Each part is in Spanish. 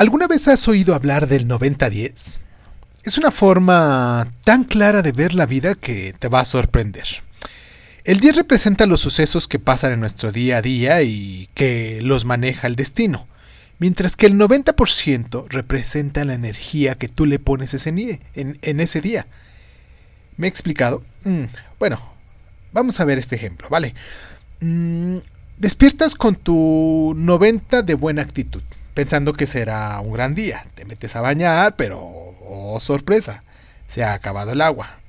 ¿Alguna vez has oído hablar del 90-10? Es una forma tan clara de ver la vida que te va a sorprender. El 10 representa los sucesos que pasan en nuestro día a día y que los maneja el destino, mientras que el 90% representa la energía que tú le pones en, ese día. ¿Me he explicado? Mm, bueno, vamos a ver este ejemplo, ¿vale? Mm, despiertas con tu 90 de buena actitud pensando que será un gran día. Te metes a bañar, pero, oh sorpresa, se ha acabado el agua.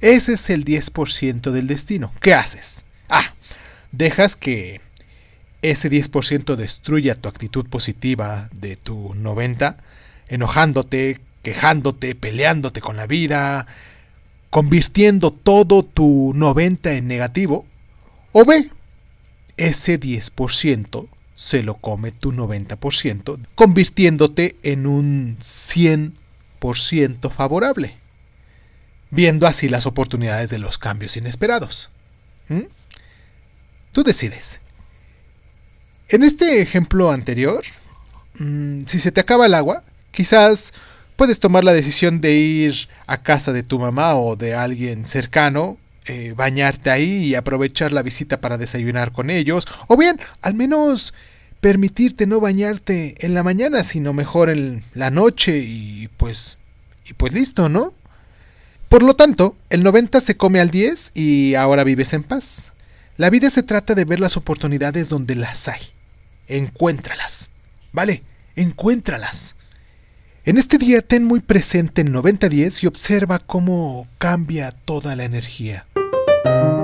Ese es el 10% del destino. ¿Qué haces? Ah, dejas que ese 10% destruya tu actitud positiva de tu 90, enojándote, quejándote, peleándote con la vida, convirtiendo todo tu 90 en negativo. O ve, ese 10% se lo come tu 90%, convirtiéndote en un 100% favorable, viendo así las oportunidades de los cambios inesperados. ¿Mm? Tú decides. En este ejemplo anterior, mm, si se te acaba el agua, quizás puedes tomar la decisión de ir a casa de tu mamá o de alguien cercano eh, bañarte ahí y aprovechar la visita para desayunar con ellos, o bien al menos permitirte no bañarte en la mañana, sino mejor en la noche y pues y pues listo, ¿no? Por lo tanto, el 90 se come al 10 y ahora vives en paz. La vida se trata de ver las oportunidades donde las hay. Encuéntralas. ¿Vale? Encuéntralas. En este día ten muy presente el 90-10 y observa cómo cambia toda la energía. Thank you.